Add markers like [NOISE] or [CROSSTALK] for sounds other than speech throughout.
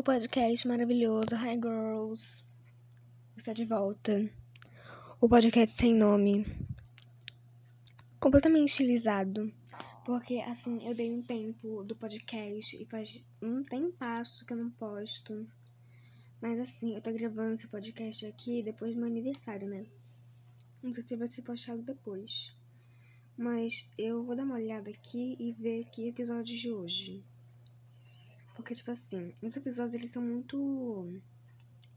o podcast maravilhoso Hi Girls está de volta. O podcast sem nome, completamente estilizado, porque assim eu dei um tempo do podcast e faz um tempasso que eu não posto. Mas assim, eu tô gravando esse podcast aqui depois do meu aniversário, né? Não sei se vai ser postado depois. Mas eu vou dar uma olhada aqui e ver que episódio de hoje. Porque, tipo assim, os episódios eles são muito.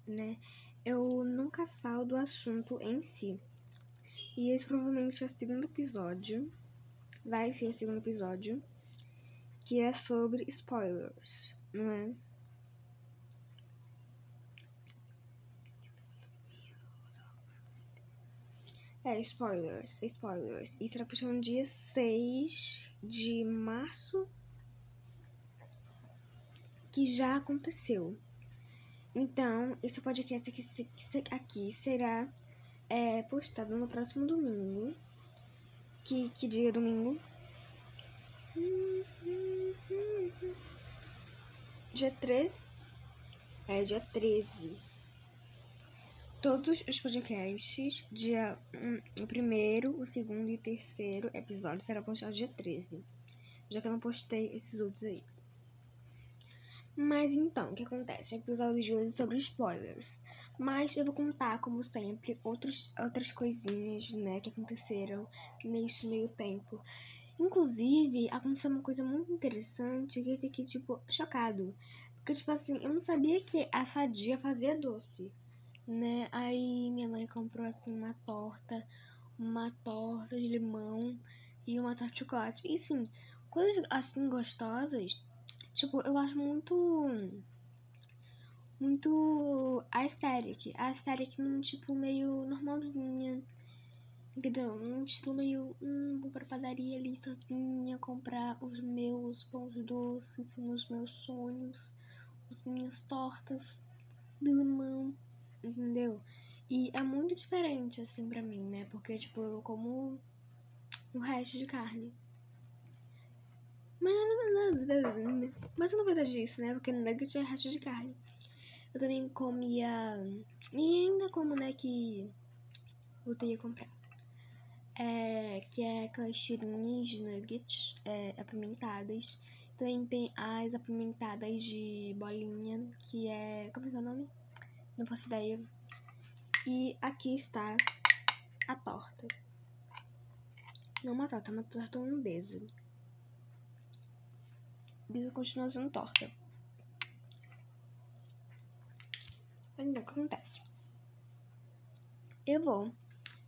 né? Eu nunca falo do assunto em si. E esse provavelmente é o segundo episódio. Vai ser o segundo episódio. Que é sobre spoilers, não é? É, spoilers, spoilers. E será no dia 6 de março que já aconteceu. Então, esse podcast aqui, aqui será é, postado no próximo domingo. Que, que dia é domingo? Dia 13? É, dia 13. Todos os podcasts, dia um, o primeiro, o segundo e o terceiro episódio será postado dia 13. Já que eu não postei esses outros aí. Mas então, o que acontece? O episódio de hoje é sobre spoilers. Mas eu vou contar, como sempre, outros, outras coisinhas, né, que aconteceram neste meio tempo. Inclusive, aconteceu uma coisa muito interessante que eu fiquei, tipo, chocado. Porque, tipo assim, eu não sabia que a Sadia fazia doce, né? Aí minha mãe comprou, assim, uma torta, uma torta de limão e uma torta de chocolate. E, sim, coisas, assim, gostosas Tipo, eu acho muito. Muito. Aesthetic. Aesthetic num tipo meio normalzinha. Entendeu? Num estilo meio. Hum, vou pra padaria ali sozinha comprar os meus pães doces, os meus sonhos, as minhas tortas de limão. Entendeu? E é muito diferente, assim, pra mim, né? Porque, tipo, eu como o resto de carne. Mas, não vai dar disso, né? Porque nugget é resto de carne. Eu também comia. E ainda como, né? Que voltei a comprar. É, que é aquelas tirinhas de nuggets é, apimentadas. Também tem as apimentadas de bolinha, que é. Como é que é o nome? Não faço ideia. E aqui está a torta. Não uma torta, uma torta holandesa pizza continua sendo torta. Ainda o que acontece? Eu vou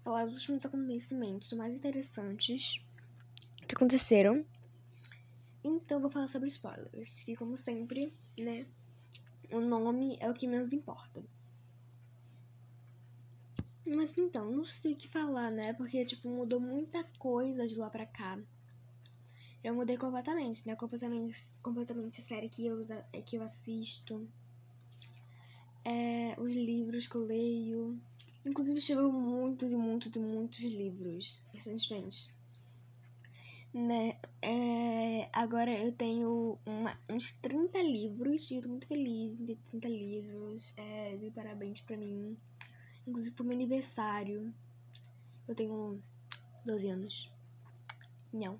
falar dos últimos acontecimentos mais interessantes que aconteceram. Então, vou falar sobre spoilers, que, como sempre, né, o nome é o que menos importa. Mas então, não sei o que falar, né? Porque, tipo, mudou muita coisa de lá pra cá eu mudei completamente, né? Completamente, completamente a série que eu, que eu assisto. É, os livros que eu leio. Inclusive, chegou muitos e muitos e muitos livros recentemente. Né? É, agora eu tenho uma, uns 30 livros e eu tô muito feliz de ter 30 livros. É, de parabéns pra mim. Inclusive, foi meu aniversário. Eu tenho 12 anos. Não.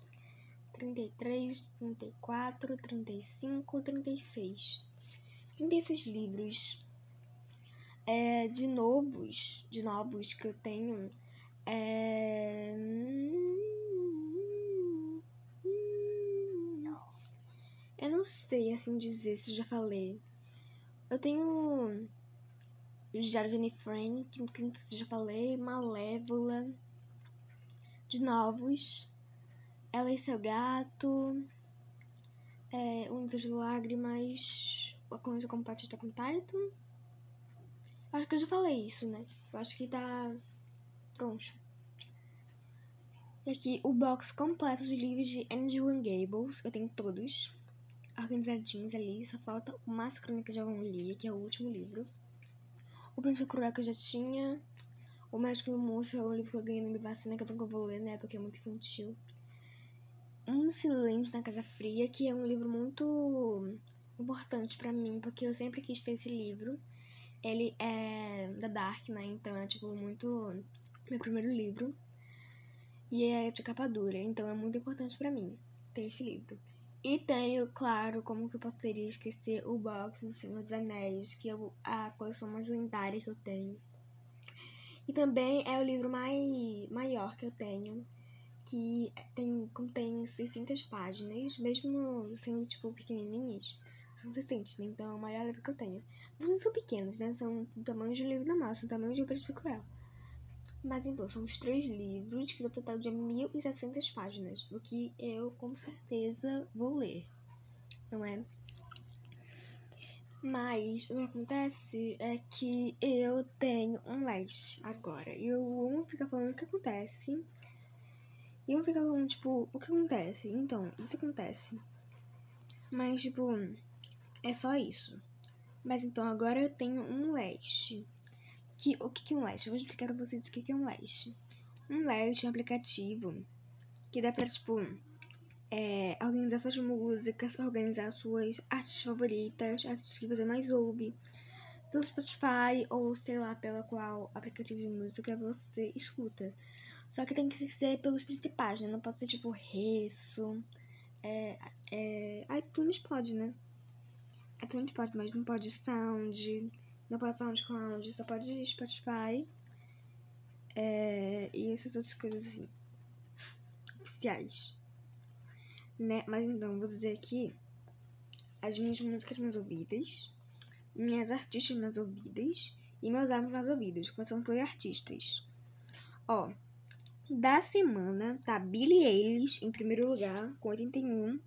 33, 34, 35, 36. 36 livros é, de novos, de novos que eu tenho. É... Eu não sei assim dizer se eu já falei. Eu tenho Diário de Frank, que eu já falei, Malévola, de novos. Ela e seu gato. É, Unhas de Lágrimas. A Coisa Completa está com Titan. Acho que eu já falei isso, né? Eu acho que tá pronto. E aqui o box completo de livros de Andrew Gables. Eu tenho todos organizadinhos ali. Só falta o Mais Crônica de Avonlea, que é o último livro. O Príncipe Cruel que eu já tinha. O Médico e o Monstro é o livro que eu ganhei na minha vacina, que eu nunca vou ler, né? Porque é muito infantil. Um Silêncio na Casa Fria, que é um livro muito importante para mim, porque eu sempre quis ter esse livro. Ele é da Dark, né? Então é tipo muito meu primeiro livro. E é de capa dura, então é muito importante para mim ter esse livro. E tenho, claro, como que eu poderia esquecer o box do Senhor dos Anéis, que é a coleção mais lendária que eu tenho. E também é o livro mais maior que eu tenho, que tem, contém 600 páginas, mesmo sendo, tipo, pequenininhas. São 600, né? Então é o maior livro que eu tenho. Mas são pequenos, né? São do tamanho de um livro normal, são do tamanho de um príncipe cruel. Mas então, são os três livros, que no total de 1.700 páginas, o que eu com certeza vou ler, não é? Mas o que acontece é que eu tenho um leste agora. E eu um fica falando o que acontece. E um fica falando, tipo, o que acontece? Então, isso acontece. Mas, tipo, é só isso. Mas então agora eu tenho um leste. Que, o que é um leste? Eu vou explicar pra vocês o que é um leste. Um leste é um aplicativo que dá pra, tipo, é, organizar suas músicas, organizar suas artes favoritas, artes que você mais ouve, pelo Spotify ou sei lá pela qual aplicativo de música você escuta. Só que tem que ser pelos principais, né? Não pode ser tipo Resso, é, é, iTunes pode, né? iTunes pode, mas não pode Sound, não pode SoundCloud, só pode Spotify é, e essas outras coisas assim, oficiais né? Mas então, vou dizer aqui as minhas músicas mais ouvidas, minhas artistas mais ouvidas e meus álbuns mais ouvidos, começando por artistas. Ó, da semana tá Billie Eilish em primeiro lugar, com 81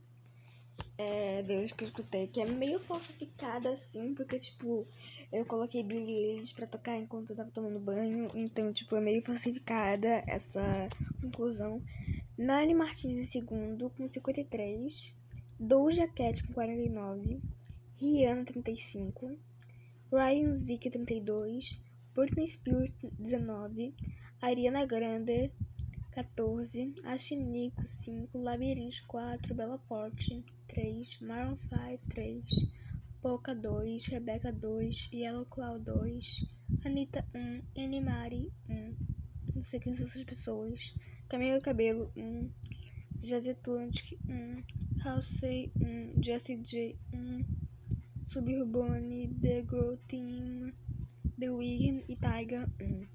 é, vezes que eu escutei, que é meio falsificada assim, porque tipo, eu coloquei Billie Eilish pra tocar enquanto eu tava tomando banho, então tipo, é meio falsificada essa conclusão. Nani Martins em segundo, com 53. Doja Cat com 49. Rihanna, 35. Ryan Zeke, 32. Britney Spears, 19. Ariana Grande, 14. Ashinico, 5. Labyrinth, 4. Bella Porte, 3. Maroon 5, 3. Poca, 2. Rebecca, 2. Yellow Cloud, 2. Anitta, 1. Animari, 1. Não sei quem são essas pessoas. Camila Cabelo, 1. Um. Jazz Atlantic, 1. Um. Halsey, 1. Um. Jessie J, 1. Suburbane, The Girl Team, The Weeknd e Taiga, 1. Um.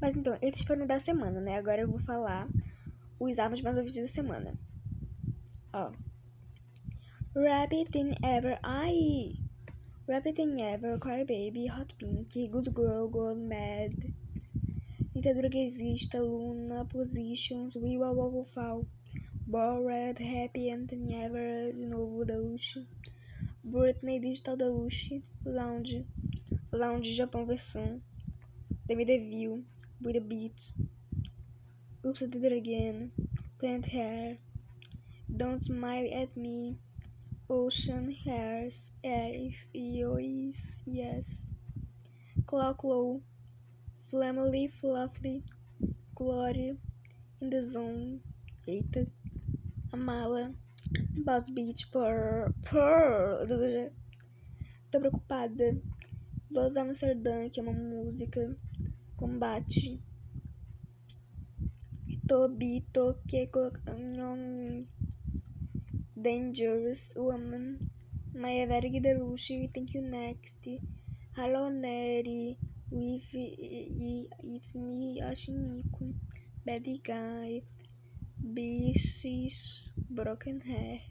Mas então, esses foram da semana, né? Agora eu vou falar os álbuns mais ouvidos da semana. Ó. Rabbit Than Ever, ai! Rabbit Than Ever, Cry Baby, Hot Pink, Good Girl, Gold Mad, Ditadura exista, Luna, Positions, We Will Fall, Bored, Happy and Never, de novo da Lucy, Britney Digital da Lucy, Lounge, Lounge Japão versão, Demi Devil, With a Beat, Oops I Did It Again, Plant Hair, Don't Smile at Me, Ocean Hairs, If, Yois, Yes, Clock Low, Flamily, Fluffy, Glory, In the Zone, eita, Amala, Boss Beach, por, por, tô preocupada, Buzz Amsterdã, que é uma música, Combate, Tobi, Toque, Dangerous Woman, Maya Verg Deluxe, Thank You Next, Hello Neri, With It's Me, Ashinico, Bad Guy, Beasts, Broken Hair,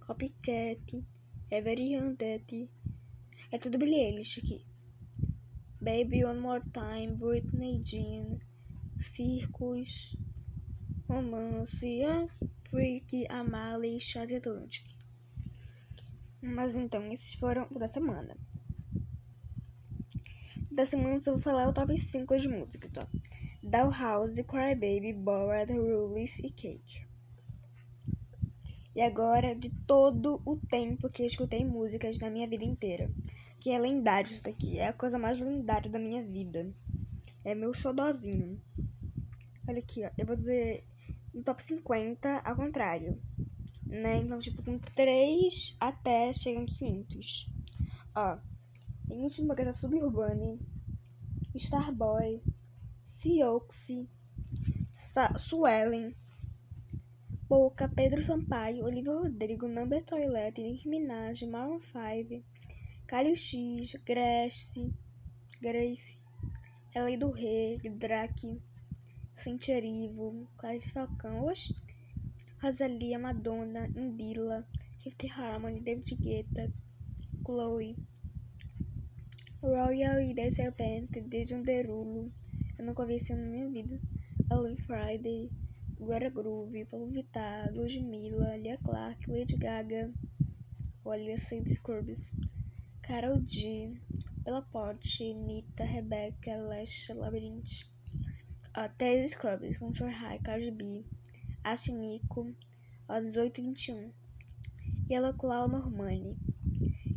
Copycat, Every Undead. É tudo Billie Eilish aqui. Baby One More Time, Britney Jean, Circus, Romance, Freak, Amali, Chaz Atlantic. Mas então, esses foram da semana. da semana eu vou falar o top 5 de música, tá? Dollhouse, Crybaby, Bored, Rules e Cake. E agora, de todo o tempo que eu escutei músicas na minha vida inteira, que é lendário isso daqui, é a coisa mais lendária da minha vida. É meu xodozinho. Olha aqui, ó, eu vou dizer no top 50 ao contrário, né? Então, tipo, com 3 até chegam 500. Ó, em última casa Suburbane, Starboy, Sioxi, Suelen, Boca, Pedro Sampaio, Olivia Rodrigo, Number Toilet, Nick Minaj, Maroon 5, Calio X, Grace, Grace, Elei do Rei, Drake, Cintia Erivo, Clarice Falcão, oxe, Rosalia, Madonna, Indila, Fifth Harmony, David Guetta, Chloe, Royal e The Serpent, Dejan Derulo, eu nunca vi esse na minha vida, Love Friday, Guerra Groove, Paulo Vittar, Ludmilla, Lia Clark, Lady Gaga, olha, Saint Scrubs, Carol G, Bella Porte, Nita, Rebecca, Lesha, Labyrinth, uh, Teddy Scrubs, Control High, Cardi B, Nico, às 18h21, Yellow Claw Normani.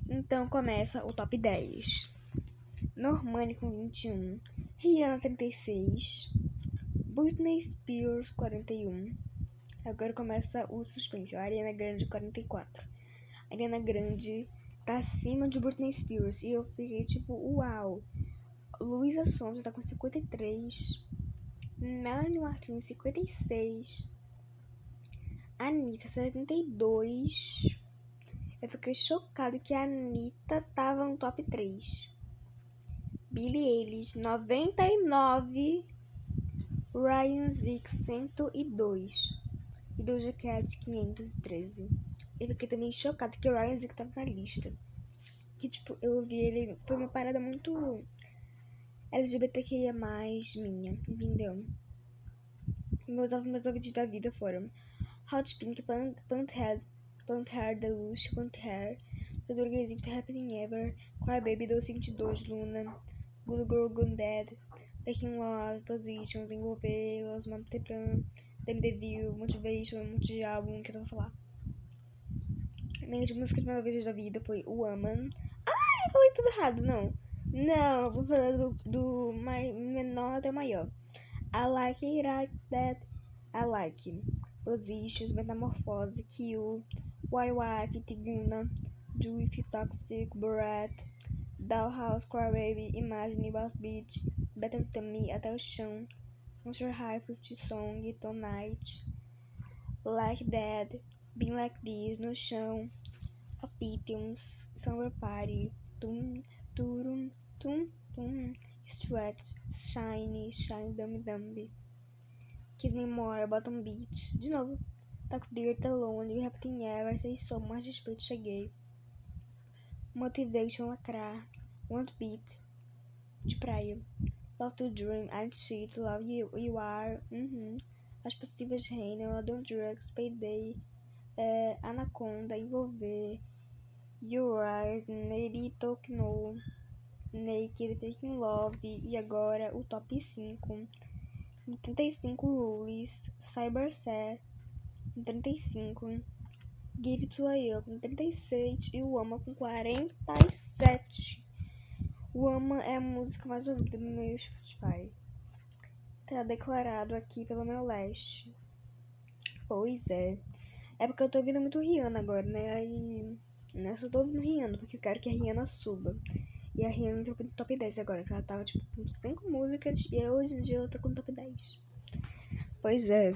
Então começa o top 10. Normani com 21, Rihanna 36, Britney Spears 41. Agora começa o suspense. A Ariana Grande 44. A Ariana Grande tá acima de Britney Spears e eu fiquei tipo, uau. Luísa Sonza tá com 53. Melanie Martins 56. Anitta 72. Eu fiquei chocado que a Anitta tava no top 3. Billie Eilish 99. Ryan Zix 102 e Doja Cat 513. Eu fiquei também chocado que o Ryan Zix tava na lista. Que tipo, eu ouvi ele. Foi uma parada muito LGBTQIA minha, entendeu? Meus meus ouvidos da vida foram Hot Pink, Plant, Plant Head, Plant Hair, Deluxe, Plant Hair, The Durguezinho, The Happening Ever, Cry Baby, 222, Luna, Good Girl Gone Bad, Taking Love, Positions, Envolver, Los Mapteplan, Devil, Motivation, um de álbum que eu vou falar. Minhas músicas mais ouvidas da vida foi Woman. Ah, eu falei tudo errado, não. Não, vou falar do, do mais, menor até o maior. I like it like that. I like. Positions, Metamorfose, Q, YY, Tiguna, Juicy, Toxic, Brat, Dollhouse, Crybaby, Imagine, Boss Beach, Better Than Me, Até o Chão, Monster High, Fifty Song, Tonight, Like That, Been Like This, No Chão, Opitiums, Summer Party, Tum, Turum, Tum, Tum, Stretch, Shiny, Shine, Dummy Dummy, Kid Me More, Bottom Beach, de novo, Talk Dirt, Alone, Rapting Ever, Sei Sou, Mais Respeito, Cheguei, Motivation Lacrar, Want Beat, de praia, Love to Dream, I'd Cheat, Love You, You Are, uhum. As Possíveis Reinam, Adult Drugs, Payday, é, Anaconda, Envolver, You Right, Neri Talk No, Naked, Taking Love, e agora o top 5. 35 Rules, Cyber Set, 35. Give It To You com 36 e o Ama com 47. O Ama é a música mais ouvida no meu Spotify. Tá declarado aqui pelo meu leste. Pois é. É porque eu tô ouvindo muito Rihanna agora, né? Aí. Né, só tô ouvindo Rihanna, porque eu quero que a Rihanna suba. E a Rihanna entrou no top 10 agora, que ela tava tipo com 5 músicas e hoje em dia ela tá com top 10. Pois é.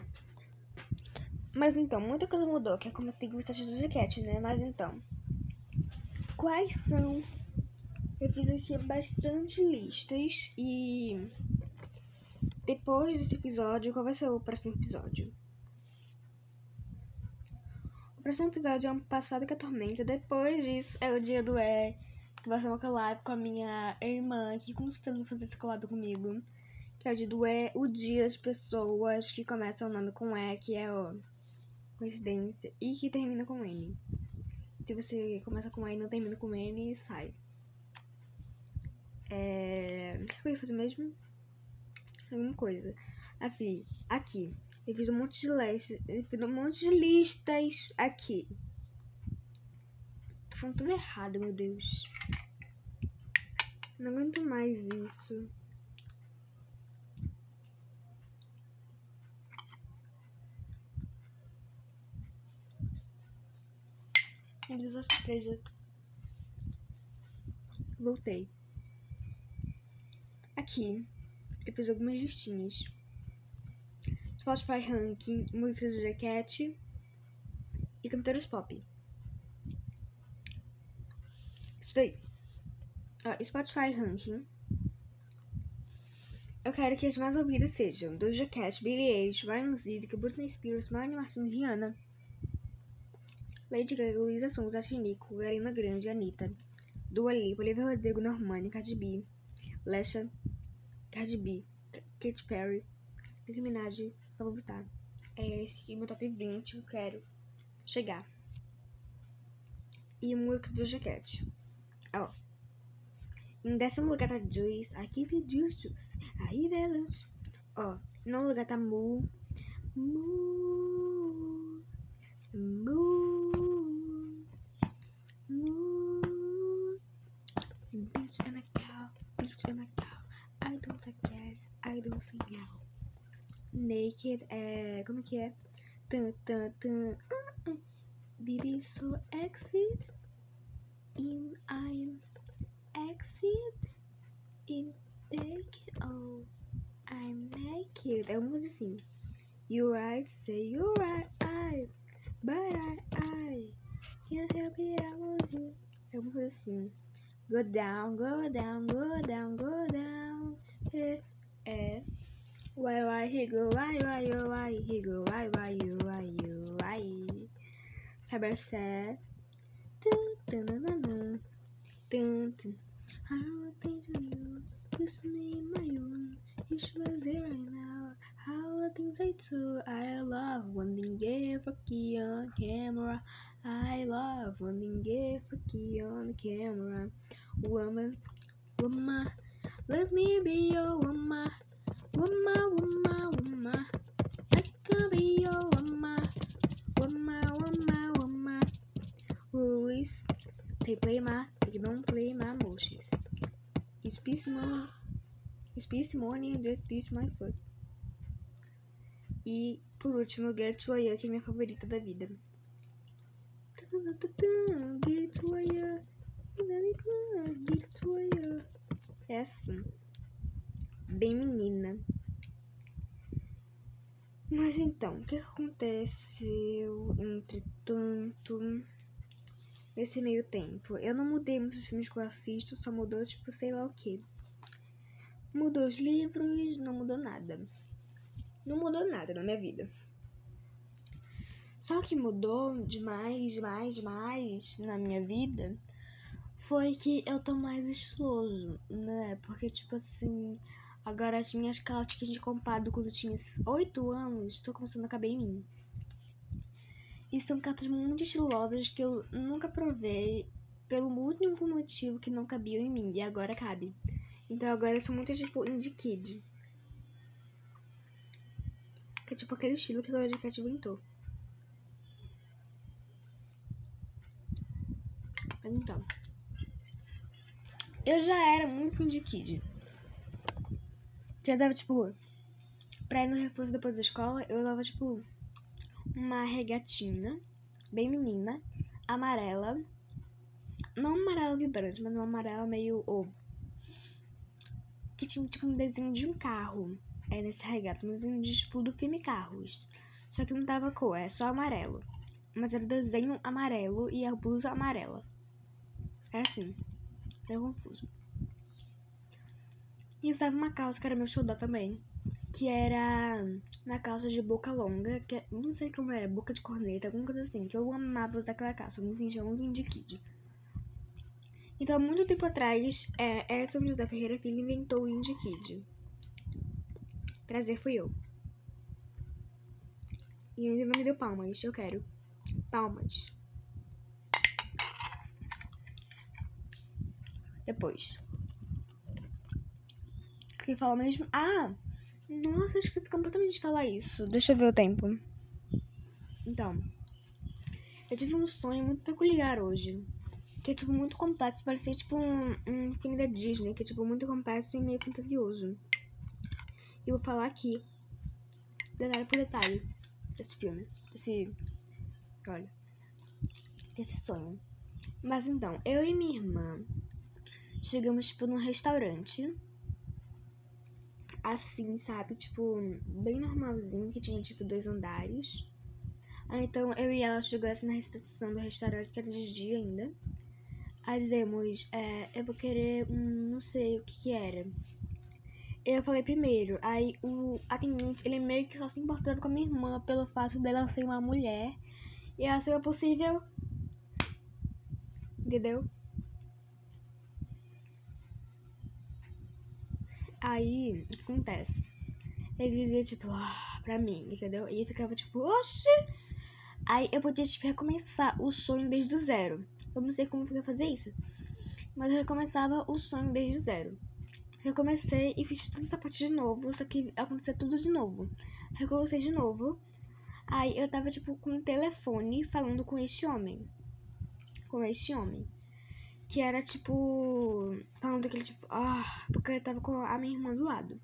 Mas então, muita coisa mudou, que é como eu sigo o site do Cat, né? Mas então. Quais são. Eu fiz aqui bastante listas e. Depois desse episódio, qual vai ser o próximo episódio? O próximo episódio é um passado que a tormenta. Depois disso é o dia do E, que vai ser uma collab com a minha irmã, que constando fazer essa collab comigo. Que é o dia do E, o dia das pessoas que começam o nome com E, que é o coincidência, e que termina com N. Se você começa com E e não termina com N, sai. É... O que eu ia fazer mesmo? Alguma coisa. Aqui, aqui. Eu fiz um monte de listas. Eu fiz um monte de listas aqui. Tô falando tudo errado, meu Deus. Não aguento mais isso. Meu Deus, eu Voltei. Aqui, eu fiz algumas listinhas. Spotify Ranking, música do Jaquete e cantores pop. Isso daí. Spotify Ranking. Eu quero que as mais ouvidas sejam Doja Cat, Billie Eilish, Ryan Zidka, Britney Spears, Miley Martins, Rihanna, Lady Gaga, Luísa Sons, Nico, Arena Grande, Anitta, Dua Lipa, Olivia Rodrigo, Normani, Cardi B, Lesha, Cardi B, Katy Perry, Nicki Minaj, Pablo Vittar. É esse meu top 20 que eu quero chegar. E música do Jaquete. Ó. Em décimo lugar tá Juice. I keep it juice, juice. Aí, velas. Ó. Em nono lugar tá Mu. Mu. Mu. Mu. Bitch, I'm a cow. Bitch, I'm a cow. I don't yes. I don't say no. Naked é. Como que é? Tum, tum, tum. Uh, uh. Baby so exit. In I'm exit in take oh I'm naked. É uma assim. You right, say you right, I, but I, I can't help it, I want you. É uma coisa assim. Go down, go down, go down, go down. Why, why, he go, why, why, you, why, he go, why, why, you, why, you, why. Sabe a sé? Dun, dun, dun, dun, dun. Dun, dun. I don't think to you, it's me, my own. You should be right now. How the things I do, I love one thing get fucky on camera. I love one thing get fucky on camera. Woman, woman, let me be your woman. Woman, woman, woman. I can be your woman. Woman, woman, woman. Rules, say play my, you don't play my emotions. Space Money, Space Money Just This My Foot. E por último, Get to Aya, que é minha favorita da vida. Get to Aya, Get to Aya. É assim, bem menina. Mas então, o que aconteceu entretanto nesse meio tempo? Eu não mudei muitos filmes que eu assisto, só mudou, tipo, sei lá o que. Mudou os livros, não mudou nada. Não mudou nada na minha vida. Só que mudou demais, demais, demais na minha vida foi que eu tô mais estiloso, né? Porque, tipo assim, agora as minhas calças que a gente comprado quando eu tinha 8 anos, tô começando a caber em mim. E são cartas muito estilosas que eu nunca provei pelo único motivo que não cabiam em mim. E agora cabe. Então agora eu sou muito tipo indie kid. Que é tipo aquele estilo que a Doja Cat inventou. Mas então. Eu já era muito indie kid. Eu dava, tipo, pra ir no reforço depois da escola, eu dava, tipo, uma regatinha, bem menina, amarela. Não amarela vibrante, mas uma amarela meio ovo. Que tinha tipo um desenho de um carro. É nesse regata, um desenho de tipo do filme Carros. Só que não tava cor, é só amarelo. Mas era o desenho amarelo e a blusa amarela. É assim. É confuso. E usava uma calça que era meu xodó também que era na calça de boca longa, que é, não sei como era, boca de corneta, alguma coisa assim, que eu amava usar aquela calça, eu me sentia muito indie kid. Então, muito tempo atrás, é, Edson José Ferreira Filho inventou o indie kid. Prazer, fui eu. E ainda não me deu palmas, eu quero. Palmas. Depois. que eu falo mesmo? Ah! Nossa, eu esqueci completamente de falar isso. Deixa eu ver o tempo. Então, eu tive um sonho muito peculiar hoje. Que é, tipo, muito complexo. Parecia, tipo, um, um filme da Disney. Que é, tipo, muito complexo e meio fantasioso. E vou falar aqui, detalhe por detalhe, desse filme. Desse. Olha. Desse sonho. Mas então, eu e minha irmã chegamos, tipo, num restaurante. Assim, sabe? Tipo, bem normalzinho, que tinha, tipo, dois andares. Aí, então, eu e ela chegamos assim, na recepção do restaurante, que era de dia ainda. Aí dizemos, é, eu vou querer um, não sei o que que era. Eu falei primeiro, aí o atendente, ele meio que só se importava com a minha irmã pelo fato dela ser uma mulher e ela ser possível. Entendeu? Aí, o que acontece? Ele dizia, tipo, ah, pra mim, entendeu? E eu ficava, tipo, oxi! Aí eu podia, tipo, recomeçar o sonho desde o zero. Eu não sei como eu ia fazer isso. Mas eu recomeçava o sonho desde o zero. Recomecei e fiz toda essa parte de novo, só que aconteceu tudo de novo. Recomecei de novo. Aí eu tava, tipo, com o telefone falando com este homem. Com este homem. Que era, tipo, falando aquele, tipo, ah, porque eu tava com a minha irmã do lado.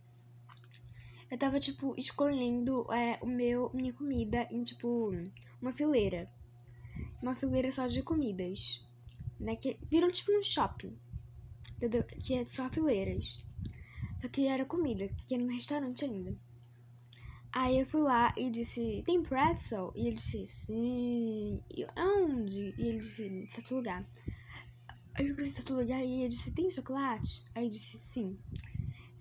Eu tava, tipo, escolhendo é, o meu, minha comida em, tipo, uma fileira. Uma fileira só de comidas. Né? Que virou, tipo, um shopping. Entendeu? Que é só fileiras. Só que era comida, que era no restaurante ainda. Aí eu fui lá e disse, tem pretzel? E ele disse, sim. E onde? E ele disse, certo lugar. Aí eu disse, certo lugar. E ele disse, tem chocolate? Aí eu disse, sim.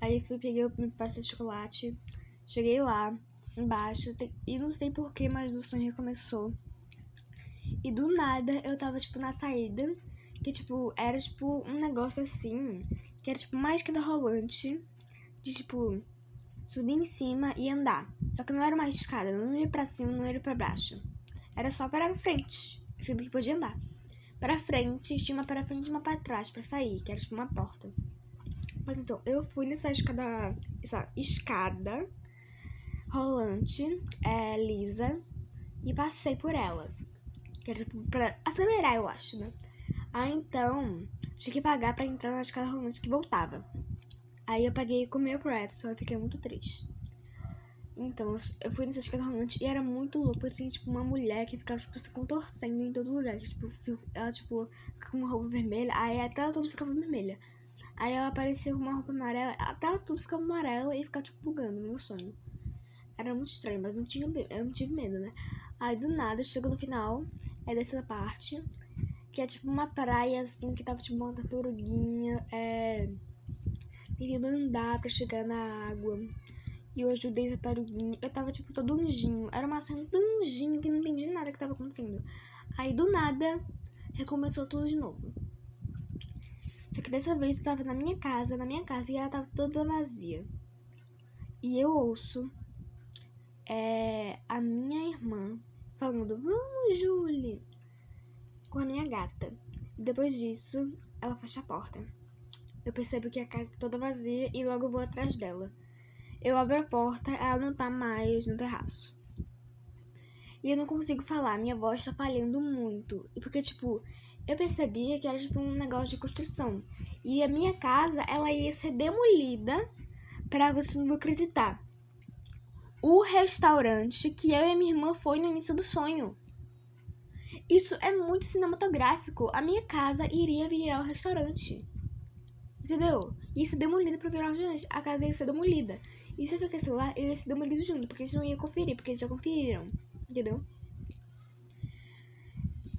Aí eu fui, peguei o meu parcela de chocolate. Cheguei lá, embaixo. E não sei porquê, mas o sonho recomeçou. E do nada, eu tava, tipo, na saída. Que, tipo, era, tipo, um negócio assim que era tipo uma escada rolante, de tipo subir em cima e andar. Só que não era uma escada, não ia para cima, não ia para baixo. Era só para frente, sendo que podia andar. Para frente, tinha uma para frente e uma para trás para sair, que era tipo uma porta. Mas então, eu fui nessa escada, essa escada rolante, é, lisa, e passei por ela. Que era tipo pra acelerar, eu acho, né? Aí então, tinha que pagar para entrar na escada rolante que voltava. Aí eu paguei com meu pretzel e fiquei muito triste. Então, eu fui nessa escada rolante e era muito louco. Assim, tipo, uma mulher que ficava, tipo, se contorcendo em todo lugar. Que, tipo, ela, tipo, com uma roupa vermelha. Aí até ela tudo ficava vermelha. Aí ela aparecia com uma roupa amarela. Até ela tudo ficava amarela e ficava, tipo, bugando no meu sonho. Era muito estranho, mas não tinha, eu não tive medo, né? Aí, do nada, chegou no final, é dessa parte que é tipo uma praia assim, que tava tipo uma tartaruguinha, é. Tentando andar pra chegar na água. E eu ajudei a tartaruguinha. Eu tava tipo todo anjinho. Era uma cena tão anjinho que não entendi nada que tava acontecendo. Aí do nada, recomeçou tudo de novo. Só que dessa vez eu tava na minha casa, na minha casa, e ela tava toda vazia. E eu ouço é, a minha irmã falando: Vamos, Julie! com a minha gata. Depois disso, ela fecha a porta. Eu percebo que a casa está toda vazia e logo vou atrás dela. Eu abro a porta, ela não tá mais no terraço. E eu não consigo falar, minha voz tá falhando muito. E porque, tipo, eu percebia que era tipo um negócio de construção. E a minha casa, ela ia ser demolida para você não acreditar. O restaurante que eu e minha irmã foi no início do sonho. Isso é muito cinematográfico. A minha casa iria virar um restaurante. Entendeu? Isso demolida pra virar um restaurante. A casa ia ser demolida. E se eu ficasse lá, eu ia ser demolido junto, porque eles não iam conferir, porque eles já conferiram. Entendeu?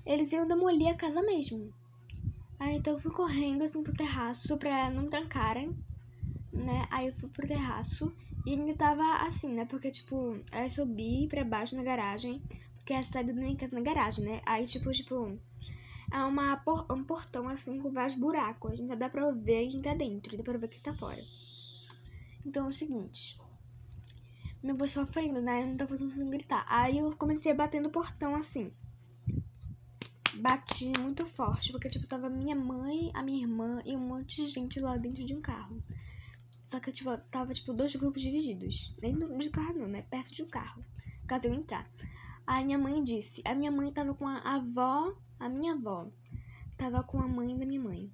Eles iam demolir a casa mesmo. Aí então eu fui correndo assim pro terraço pra não trancarem, né? Aí eu fui pro terraço e ainda tava assim, né? Porque, tipo, eu subi pra baixo na garagem que é a saída da minha casa na garagem, né? Aí, tipo, tipo, é uma, um portão assim com vários buracos. A gente dá pra ver quem tá dentro, dá pra ver quem tá fora. Então é o seguinte. Meu voz sofrendo, né? Eu não tava conseguindo gritar. Aí eu comecei a bater no portão assim. Bati muito forte, porque, tipo, tava minha mãe, a minha irmã e um monte de gente lá dentro de um carro. Só que tipo, tava, tipo, dois grupos divididos. Dentro de carro não, né? Perto de um carro. Caso eu entrar. Aí minha mãe disse. A minha mãe tava com a avó. A minha avó. Tava com a mãe da minha mãe.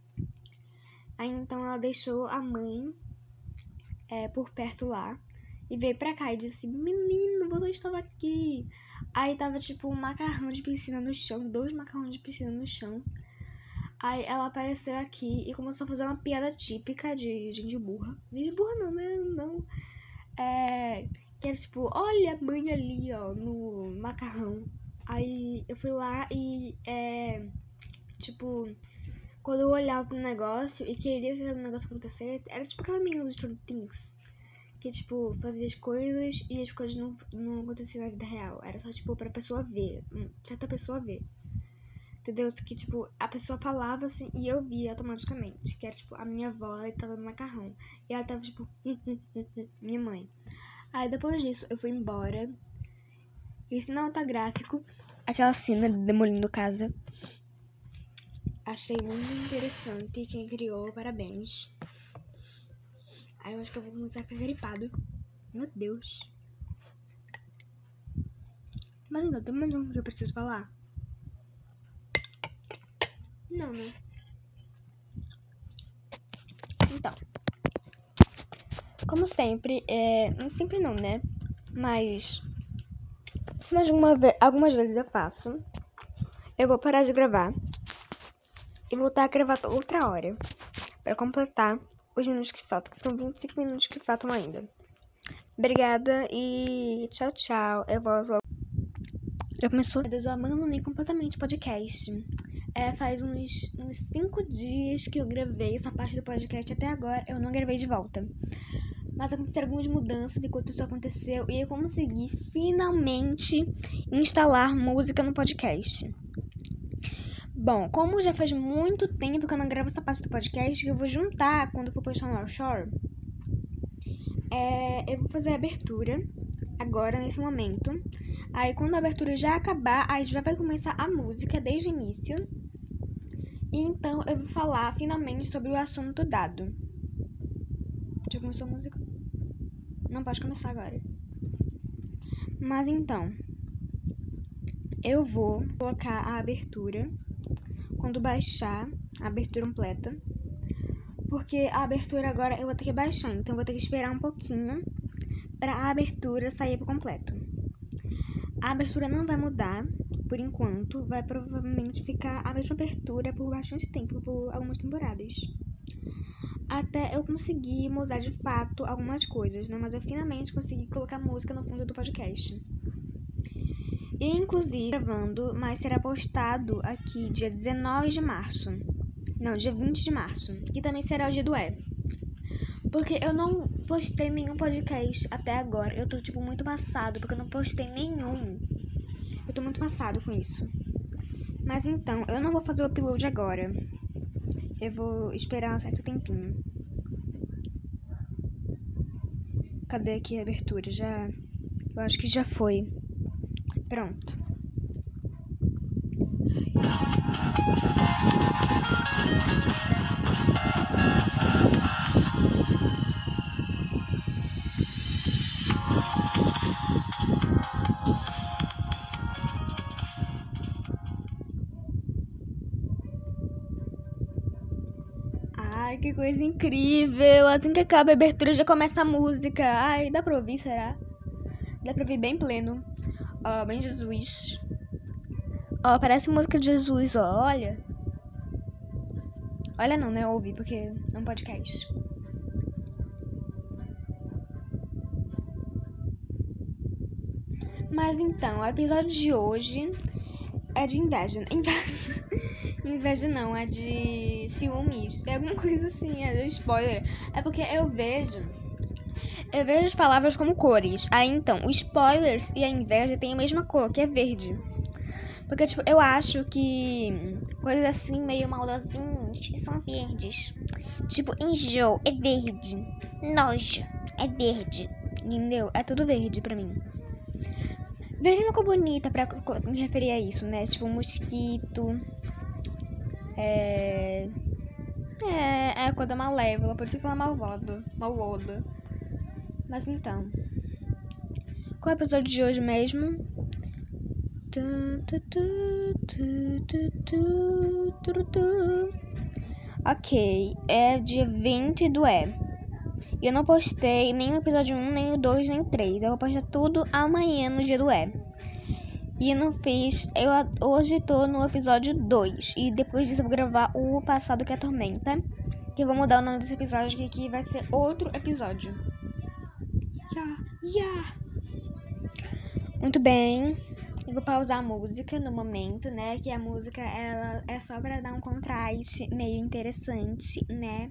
Aí então ela deixou a mãe é, por perto lá. E veio pra cá e disse: Menino, você estava aqui. Aí tava tipo um macarrão de piscina no chão, dois macarrões de piscina no chão. Aí ela apareceu aqui e começou a fazer uma piada típica de gente burra. Gente burra não, né? Não. É. Que era tipo, olha a mãe ali, ó, no macarrão. Aí eu fui lá e. É. Tipo. Quando eu olhava pro negócio e queria que aquele negócio acontecesse, era tipo aquela menina do Stranger Things. Que, tipo, fazia as coisas e as coisas não, não aconteciam na vida real. Era só, tipo, pra pessoa ver. Certa pessoa ver. Entendeu? Que, tipo, a pessoa falava assim e eu via automaticamente. Que era, tipo, a minha avó, ela tava no macarrão. E ela tava, tipo, [LAUGHS] minha mãe. Aí depois disso, eu fui embora. E cinematográfico, aquela cena demolindo casa. Achei muito interessante. Quem criou, parabéns. Aí eu acho que eu vou começar a ficar gripado. Meu Deus. Mas ainda tem mais um que eu preciso falar. Não, né? Então. Como sempre, é. Não sempre não, né? Mas. Mas ve algumas vezes eu faço. Eu vou parar de gravar. E voltar a gravar outra hora. Para completar os minutos que faltam, que são 25 minutos que faltam ainda. Obrigada e tchau, tchau. Eu volto Já começou? Eu abandonei completamente o podcast. É, faz uns, uns cinco dias que eu gravei essa parte do podcast até agora eu não gravei de volta. Mas aconteceram algumas mudanças enquanto isso aconteceu e eu consegui finalmente instalar música no podcast. Bom, como já faz muito tempo que eu não gravo essa parte do podcast, eu vou juntar quando for postar no Shore. É, eu vou fazer a abertura agora, nesse momento. Aí, quando a abertura já acabar, aí já vai começar a música desde o início. E então eu vou falar finalmente sobre o assunto dado. Já começou a música? Não pode começar agora. Mas então, eu vou colocar a abertura quando baixar a abertura completa. Porque a abertura agora eu vou ter que baixar, então eu vou ter que esperar um pouquinho para a abertura sair por completo. A abertura não vai mudar, por enquanto, vai provavelmente ficar a mesma abertura por bastante tempo, por algumas temporadas. Até eu conseguir mudar de fato algumas coisas, né? Mas eu finalmente consegui colocar música no fundo do podcast. E inclusive gravando, mas será postado aqui dia 19 de março. Não, dia 20 de março, que também será o dia do E. Porque eu não postei nenhum podcast até agora. Eu tô, tipo, muito passado, porque eu não postei nenhum. Eu tô muito passado com isso. Mas então, eu não vou fazer o upload agora. Eu vou esperar um certo tempinho. Cadê aqui a abertura? Já. Eu acho que já foi. Pronto. Ai, que coisa incrível! Assim que acaba a abertura já começa a música. Ai, dá pra ouvir, será? Dá pra ouvir bem pleno. Ó, bem Jesus. Ó, parece música de Jesus, ó, olha. Olha não, né? Ouvi, porque é um podcast. Mas então, o episódio de hoje é de inveja. [LAUGHS] Inveja. Inveja não, é de ciúmes. É alguma coisa assim, é de spoiler. É porque eu vejo. Eu vejo as palavras como cores. Aí então, os spoilers e a inveja têm a mesma cor, que é verde. Porque, tipo, eu acho que coisas assim, meio maldosinhas, são verdes. Tipo, enjoo é verde. Nojo é verde. Entendeu? É tudo verde pra mim. Verde é uma cor bonita pra me referir a isso, né? Tipo, mosquito. É. É. é a cor da Malévola, por isso que ela é malvada. Malvada. Mas então. Qual é o episódio de hoje mesmo? Ok, é dia 20 do E. Eu não postei nem o episódio 1, nem o 2, nem o 3. Eu vou postar tudo amanhã no dia do E. E eu não fiz. Eu hoje tô no episódio 2. E depois disso eu vou gravar o passado que é a tormenta. Que eu vou mudar o nome desse episódio, que aqui vai ser outro episódio. Yeah, yeah. Muito bem. Eu vou pausar a música no momento, né? Que a música ela é só para dar um contraste meio interessante, né?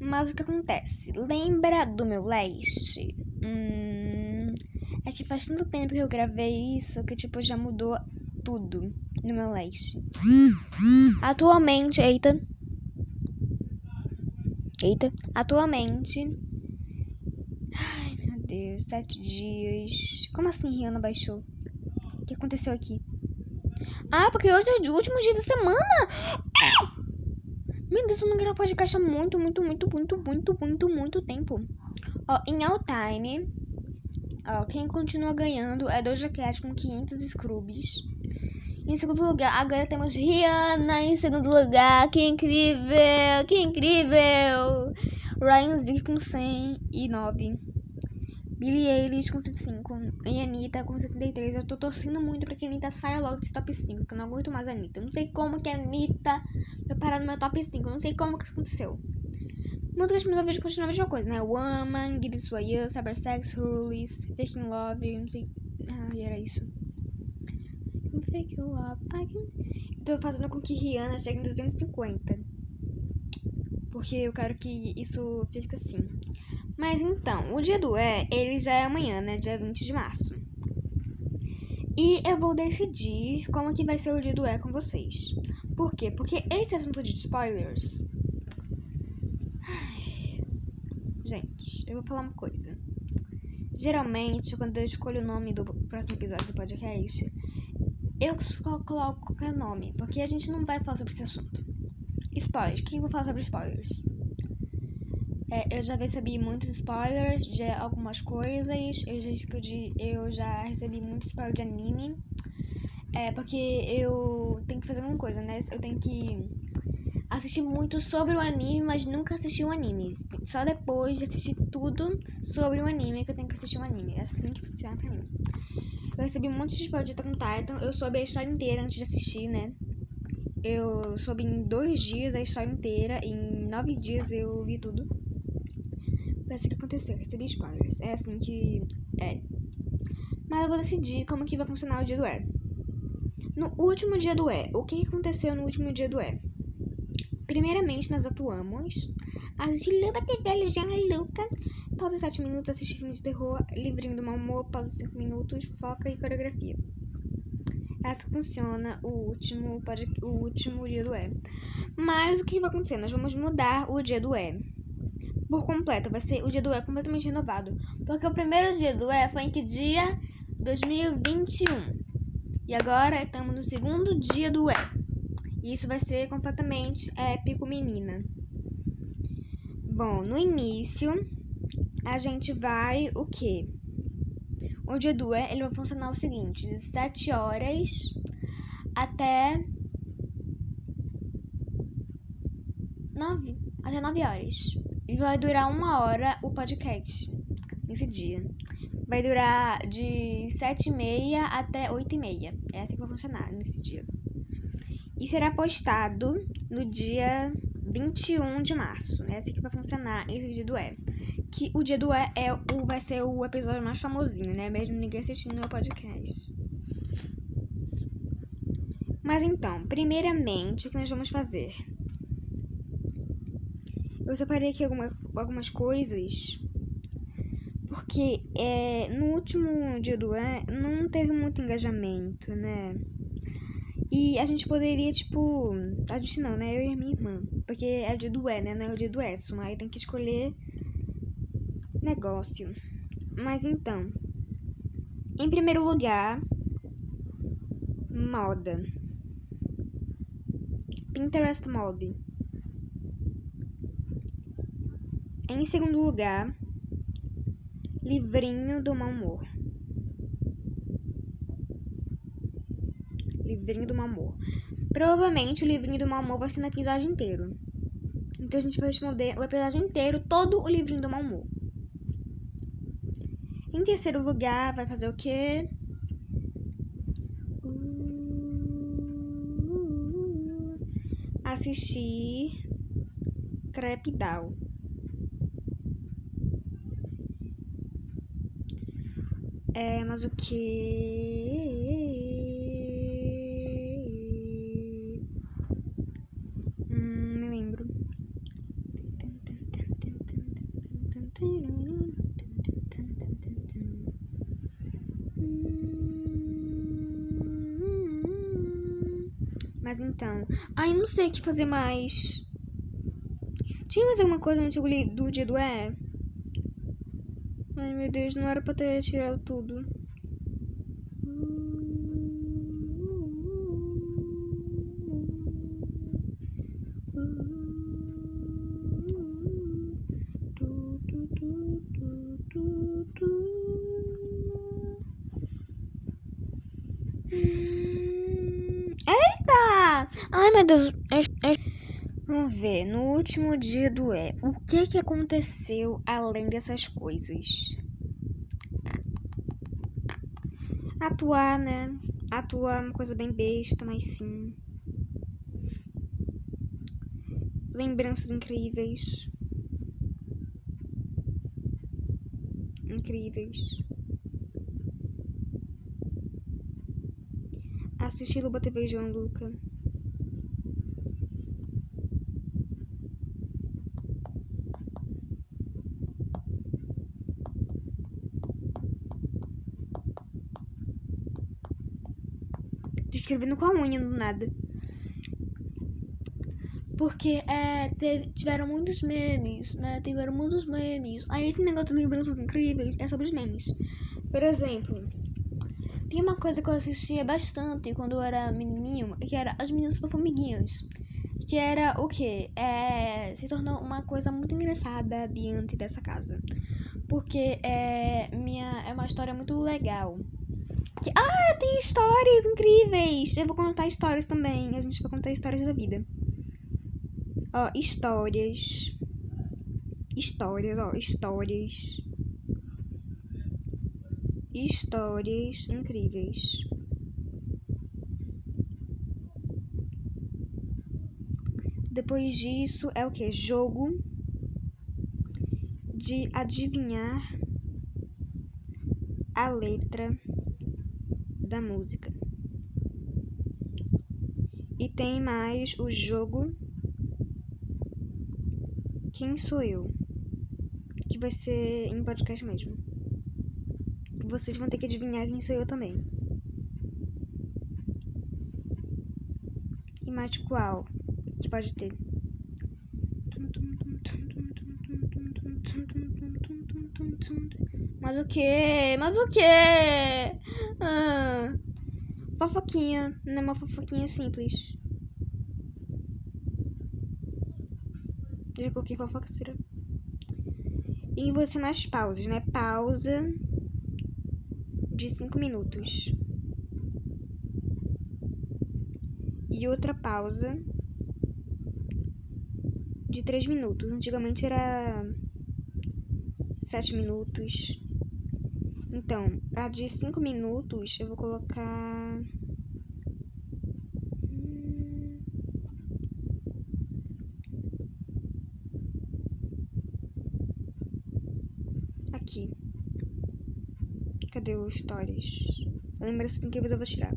Mas o que acontece? Lembra do meu leste? Hum, é que faz tanto tempo que eu gravei isso que, tipo, já mudou tudo no meu leste. Atualmente, eita. Eita. Atualmente. Deus, sete dias. Como assim Rihanna baixou? O que aconteceu aqui? Ah, porque hoje é o último dia da semana! Meu Deus, eu não gravo podcast há muito, muito, muito, muito, muito, muito, muito tempo. Ó, em All Time, ó, quem continua ganhando é Doja Cat com 500 scrubs. Em segundo lugar, agora temos Rihanna em segundo lugar. Que incrível, que incrível! Ryan Zig com 109. Billie Eilish com 105 e Anitta com 73. Eu tô torcendo muito pra que a Anitta saia logo desse top 5, que eu não aguento mais a Anitta. Eu não sei como que a Anitta vai parar no meu top 5, eu não sei como que isso aconteceu. Músicas que eu vejo continua a mesma coisa, né? Woman, Get It Sway Cyber Sex, Rules, Faking Love, não sei. Ah, era isso. Fake Love, I can... Eu tô fazendo com que Rihanna chegue em 250. Porque eu quero que isso fique assim. Mas então, o dia do é, ele já é amanhã, né? Dia 20 de março. E eu vou decidir como que vai ser o dia do é com vocês. Por quê? Porque esse assunto de spoilers. Gente, eu vou falar uma coisa. Geralmente, quando eu escolho o nome do próximo episódio do podcast, eu coloco qualquer nome, porque a gente não vai falar sobre esse assunto. Spoilers. O que eu vou falar sobre spoilers? É, eu já recebi muitos spoilers de algumas coisas. Eu já, tipo, de, eu já recebi muitos spoilers de anime. É, porque eu tenho que fazer uma coisa, né? Eu tenho que assistir muito sobre o anime, mas nunca assisti o um anime. Só depois de assistir tudo sobre o anime que eu tenho que assistir o um anime. É assim que funciona pra mim. Eu recebi muitos spoilers de Attack Titan. Eu soube a história inteira antes de assistir, né? Eu soube em dois dias a história inteira. Em nove dias eu vi tudo. Foi assim que aconteceu, recebi spoilers. É assim que é. Mas eu vou decidir como que vai funcionar o dia do E. No último dia do E, o que aconteceu no último dia do E? Primeiramente, nós atuamos. Assisti Luba TV, Legenda Luca. Pausa 7 minutos, assistir filme de terror, livrinho do mau humor, pausa 5 minutos, foca e coreografia. Essa funciona o último, pode, o último dia do E. Mas o que vai acontecer? Nós vamos mudar o dia do E por completo. Vai ser o dia do E completamente renovado. Porque o primeiro dia do E foi em que dia? 2021. E agora estamos no segundo dia do E. E isso vai ser completamente épico, menina. Bom, no início, a gente vai o quê? O dia do E, ele vai funcionar o seguinte, de 7 horas até 9, até 9 horas. E vai durar uma hora o podcast nesse dia. Vai durar de 7h30 até 8h30. É assim que vai funcionar nesse dia. E será postado no dia 21 de março. É assim que vai funcionar esse dia do E. Que o dia do E é o, vai ser o episódio mais famosinho, né? Mesmo ninguém assistindo meu podcast. Mas então, primeiramente, o que nós vamos fazer? Eu separei aqui alguma, algumas coisas. Porque é, no último dia do ano não teve muito engajamento, né? E a gente poderia, tipo. A gente não, né? Eu e a minha irmã. Porque é o dia do E, né? Não é o dia do Edson. Aí tem que escolher negócio. Mas então. Em primeiro lugar, moda. Pinterest Mode. Em segundo lugar, livrinho do mau humor. Livrinho do mau humor. Provavelmente o livrinho do mau humor vai ser no episódio inteiro. Então a gente vai responder o episódio inteiro, todo o livrinho do mau humor. Em terceiro lugar, vai fazer o quê? assistir Crepidal. É, mas o que? Hum, me lembro. Mas então. Ai, não sei o que fazer mais. Tinha mais alguma coisa no antigo do dia do é? Ai, meu Deus, não era pra ter tirado tudo. Último dia do E, o que que aconteceu além dessas coisas? Atuar, né? Atuar é uma coisa bem besta, mas sim. Lembranças incríveis. Incríveis. Assistir Luba TV João Luca. Escrevendo com a unha do nada. Porque é, teve, tiveram muitos memes, né? Tiveram muitos memes. Aí esse negócio de lembranças incríveis é sobre os memes. Por exemplo, tem uma coisa que eu assistia bastante quando eu era menininho, que era As Meninas Super Formiguinhas. Que era o quê? É, se tornou uma coisa muito engraçada diante dessa casa. Porque é, minha, é uma história muito legal. Ah, tem histórias incríveis! Eu vou contar histórias também. A gente vai contar histórias da vida. Ó, histórias. Histórias, ó, histórias. Histórias incríveis. Depois disso é o que? Jogo de adivinhar a letra da música. E tem mais o jogo Quem Sou Eu? Que vai ser em podcast mesmo. Vocês vão ter que adivinhar quem sou eu também. E mais qual que pode ter? Mas o que? Mas o que? Ah, fofoquinha. Não é uma fofoquinha simples. Já coloquei fofoca, será? E você mais pausas, né? Pausa de 5 minutos. E outra pausa de 3 minutos. Antigamente era 7 minutos. Então, a de 5 minutos eu vou colocar. Aqui. Cadê os stories? Lembra-se que eu vou tirar.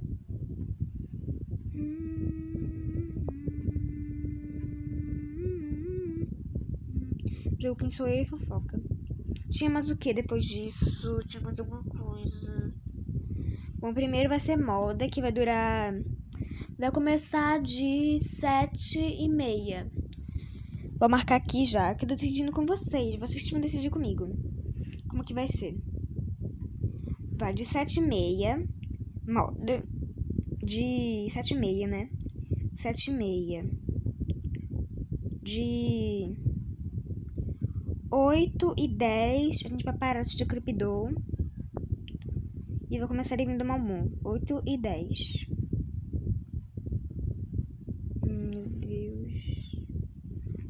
Jogo Quem Sou Eu e Fofoca. Tinha mais o que depois disso? Tinha mais alguma coisa. Bom, primeiro vai ser moda, que vai durar. Vai começar de sete e meia. Vou marcar aqui já, que eu tô decidindo com vocês. Vocês vão decidir comigo. Como que vai ser? Vai de sete e meia. Moda. De sete e meia, né? Sete e meia. De 8 e 10 a gente vai parar de Crepidou. E vai começar Livrinho do Malmon. 8 e 10. Meu Deus.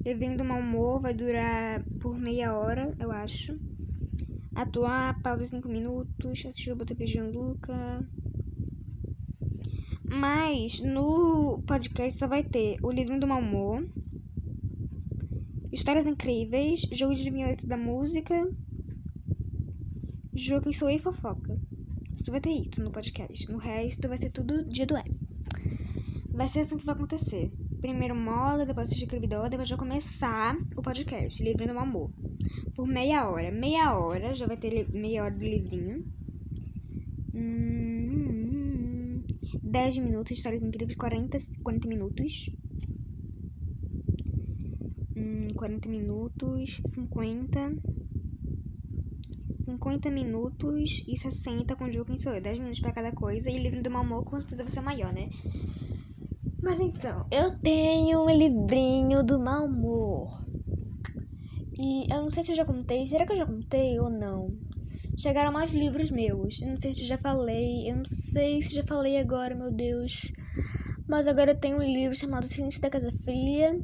Livrinho do Malmon vai durar por meia hora, eu acho. Atuar, pausa 5 minutos. Assistir o Bota Feijão Luca. Mas no podcast só vai ter o Livrinho do Malmon. Histórias incríveis, jogo de adivinhamento da música, jogo em sou e fofoca. Só vai ter isso no podcast. No resto vai ser tudo dia do é. Vai ser assim que vai acontecer. Primeiro mola, depois assistir Cribidor, depois vai começar o podcast, Livrinho do Amor. Por meia hora. Meia hora, já vai ter meia hora do livrinho. Hum, 10 minutos, histórias incríveis, 40, 40 minutos. 40 minutos, 50, 50 minutos e 60 com jogo quem sou eu. 10 minutos pra cada coisa. E livro do Mamor com certeza vai ser maior, né? Mas então, eu tenho um livrinho do Malmor. E eu não sei se eu já contei. Será que eu já contei ou não? Chegaram mais livros meus. Eu não sei se já falei. Eu não sei se já falei agora, meu Deus. Mas agora eu tenho um livro chamado Silêncio da Casa Fria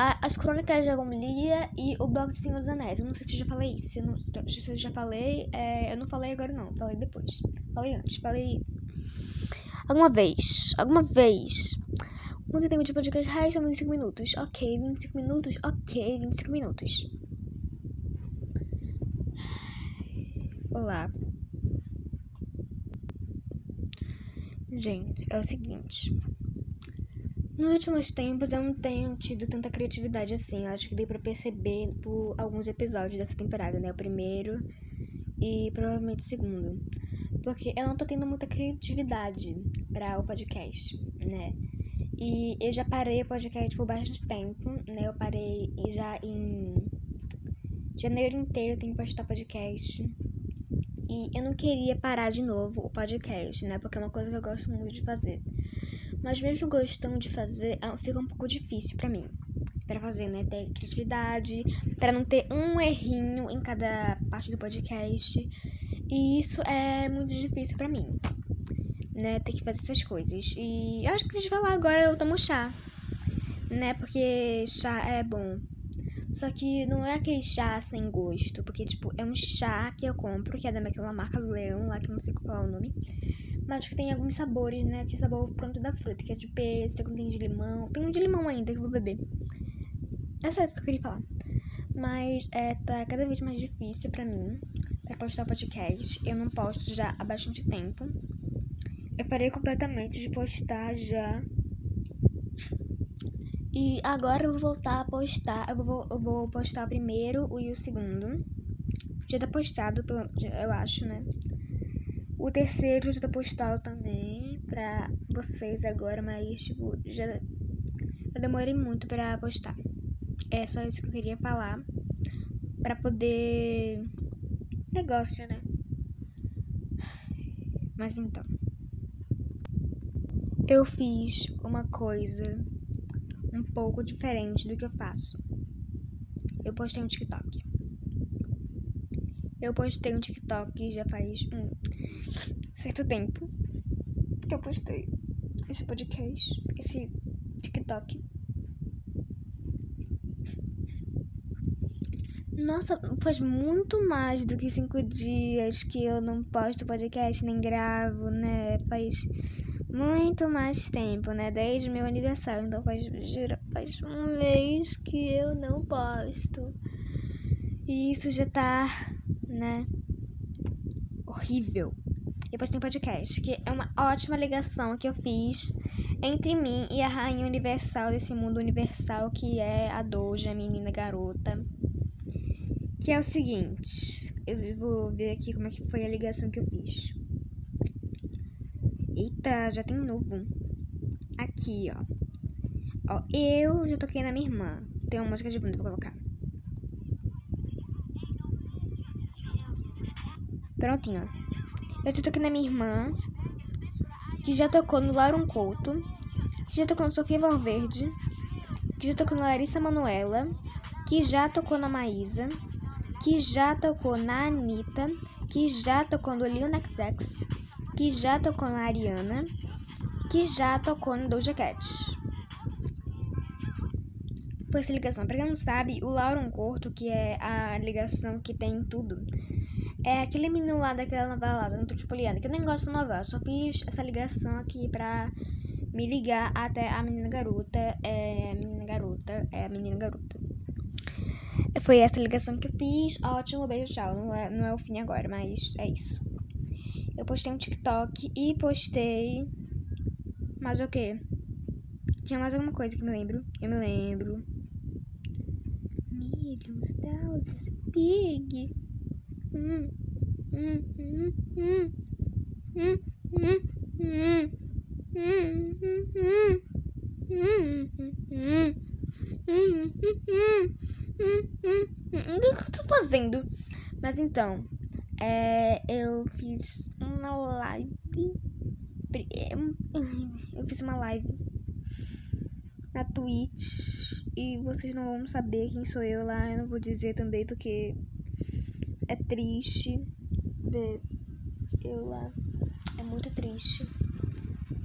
a, as Crônicas de Agomelia e o Blog do Senhor dos Anéis. Eu não sei se eu já falei isso. Se eu, não, se eu já falei, é, eu não falei agora não. Falei depois. Falei antes. Falei alguma vez. Alguma vez. Quanto tempo de podcast? São 25 minutos. Ok, 25 minutos. Ok, 25 minutos. Olá. Gente, é o seguinte. Nos últimos tempos eu não tenho tido tanta criatividade assim. Eu acho que dei pra perceber por alguns episódios dessa temporada, né? O primeiro e provavelmente o segundo. Porque eu não tô tendo muita criatividade para o podcast, né? E eu já parei o podcast por bastante tempo, né? Eu parei já em janeiro inteiro eu tenho que postar podcast. E eu não queria parar de novo o podcast, né? Porque é uma coisa que eu gosto muito de fazer. Mas mesmo gostando de fazer, é, fica um pouco difícil para mim. para fazer, né? Ter criatividade, para não ter um errinho em cada parte do podcast. E isso é muito difícil para mim, né? Ter que fazer essas coisas. E eu acho que se falar agora eu tomo chá, né? Porque chá é bom. Só que não é aquele chá sem gosto, porque, tipo, é um chá que eu compro, que é daquela marca do Leão, lá que eu não sei qual falar o nome. Mas que tem alguns sabores, né? Que é sabor pronto da fruta, que é de pêssego, tem de limão. Tem um de limão ainda que eu vou beber. É só isso que eu queria falar. Mas é, tá cada vez mais difícil pra mim pra postar podcast. Eu não posto já há bastante tempo. Eu parei completamente de postar já. E agora eu vou voltar a postar. Eu vou, eu vou postar o primeiro e o segundo. Já tá postado, eu acho, né? O terceiro já tá postado também pra vocês agora, mas, tipo, já. Eu demorei muito pra postar. É só isso que eu queria falar. Pra poder. Negócio, né? Mas então. Eu fiz uma coisa um pouco diferente do que eu faço. Eu postei um TikTok. Eu postei um TikTok já faz um certo tempo que eu postei esse podcast, esse TikTok. Nossa, faz muito mais do que cinco dias que eu não posto podcast nem gravo, né? Faz muito mais tempo, né? Desde meu aniversário. Então faz, faz um mês que eu não posto. E isso já tá né? Horrível. Depois tem podcast, que é uma ótima ligação que eu fiz entre mim e a rainha universal desse mundo universal que é a Doja, a menina garota. Que é o seguinte, eu vou ver aqui como é que foi a ligação que eu fiz. Eita, já tem um novo. Aqui, ó. Ó, eu já toquei na minha irmã. Tem uma música de fundo, vou colocar. Prontinho. Eu tô tocando na minha irmã, que já tocou no Lauron Couto, que já tocou no Sofia Valverde, que já tocou na Larissa Manuela, que já tocou na Maísa, que já tocou na Anitta, que já tocou no Lil Nas X, que já tocou na Ariana, que já tocou no Doja Cat. Foi essa ligação. Pra quem não sabe, o Lauron Corto, que é a ligação que tem tudo, é aquele menino lá daquela novela lá, da Poliana, que eu nem gosto da novela, só fiz essa ligação aqui pra me ligar até a menina garota, é menina garota, é menina garota. Foi essa ligação que eu fiz. Ótimo, beijo, tchau. Não é, não é o fim agora, mas é isso. Eu postei um TikTok e postei. Mas o quê? Tinha mais alguma coisa que me lembro. Eu me lembro. Millions, thousands, big. O que eu tô fazendo? Mas então, é, eu fiz uma live. Eu fiz uma live na Twitch. E vocês não vão saber quem sou eu lá. Eu não vou dizer também porque é triste ver eu lá. É muito triste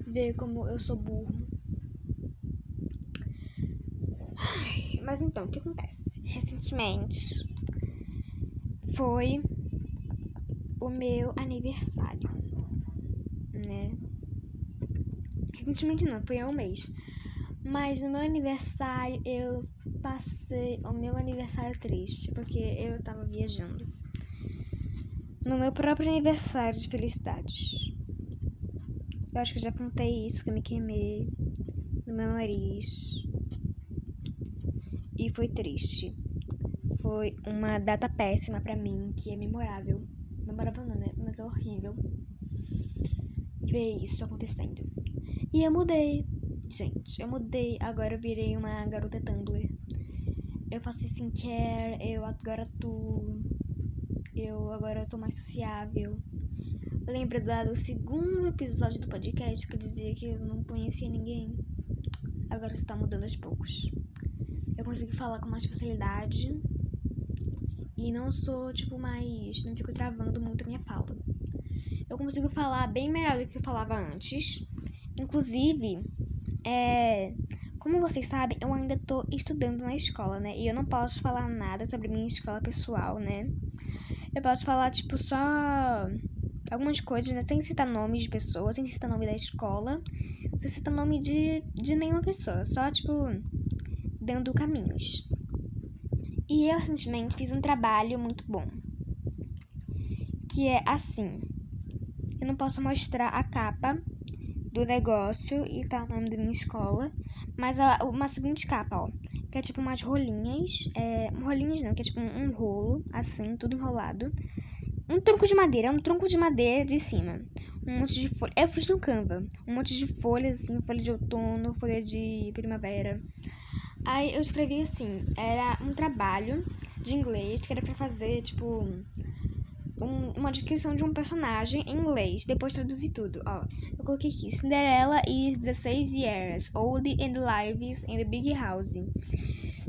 ver como eu sou burro. Mas então, o que acontece? Recentemente foi o meu aniversário, né? Recentemente não, foi há um mês. Mas no meu aniversário eu passei o meu aniversário triste, porque eu tava viajando. No meu próprio aniversário de felicidades. Eu acho que já contei isso, que eu me queimei no meu nariz. E foi triste. Foi uma data péssima para mim, que é memorável. Memorável não, né? Mas é horrível ver isso acontecendo. E eu mudei. Gente, eu mudei. Agora eu virei uma garota Tumblr. Eu faço skincare, eu agora tô. Eu agora tô mais sociável. Lembra do segundo episódio do podcast que eu dizia que eu não conhecia ninguém? Agora isso tá mudando aos poucos eu consigo falar com mais facilidade e não sou, tipo, mais. não fico travando muito a minha fala. Eu consigo falar bem melhor do que eu falava antes. Inclusive, é. Como vocês sabem, eu ainda tô estudando na escola, né? E eu não posso falar nada sobre minha escola pessoal, né? Eu posso falar, tipo, só algumas coisas, né? Sem citar nomes de pessoas, sem citar nome da escola, sem citar nome de, de nenhuma pessoa. Só, tipo, dando caminhos. E eu recentemente fiz um trabalho muito bom. Que é assim. Eu não posso mostrar a capa do negócio e tá o nome da minha escola. Mas a, uma seguinte capa, ó. Que é tipo umas rolinhas. É, rolinhas não, que é tipo um, um rolo, assim, tudo enrolado. Um tronco de madeira, é um tronco de madeira de cima. Um monte de folha. Eu fiz no Canva. Um monte de folhas, assim, folha de outono, folha de primavera. Aí eu escrevi assim, era um trabalho de inglês que era pra fazer, tipo, um, uma descrição de um personagem em inglês. Depois traduzir tudo, ó. Eu coloquei aqui, Cinderella is 16 years old and lives in the big house.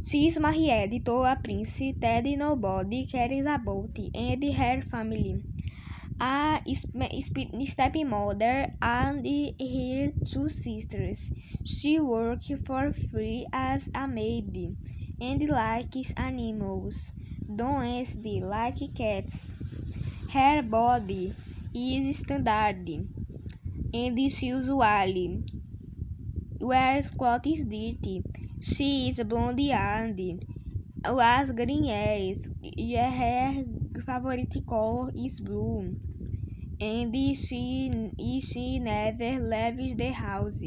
She is married to a prince that nobody cares about and her family a stepmother and her two sisters. She works for free as a maid and likes animals, don't like cats. Her body is standard and she usually wears clothes dirty. She is blonde and was green eyes. Her favorite color is blue. And she, she never leaves the house.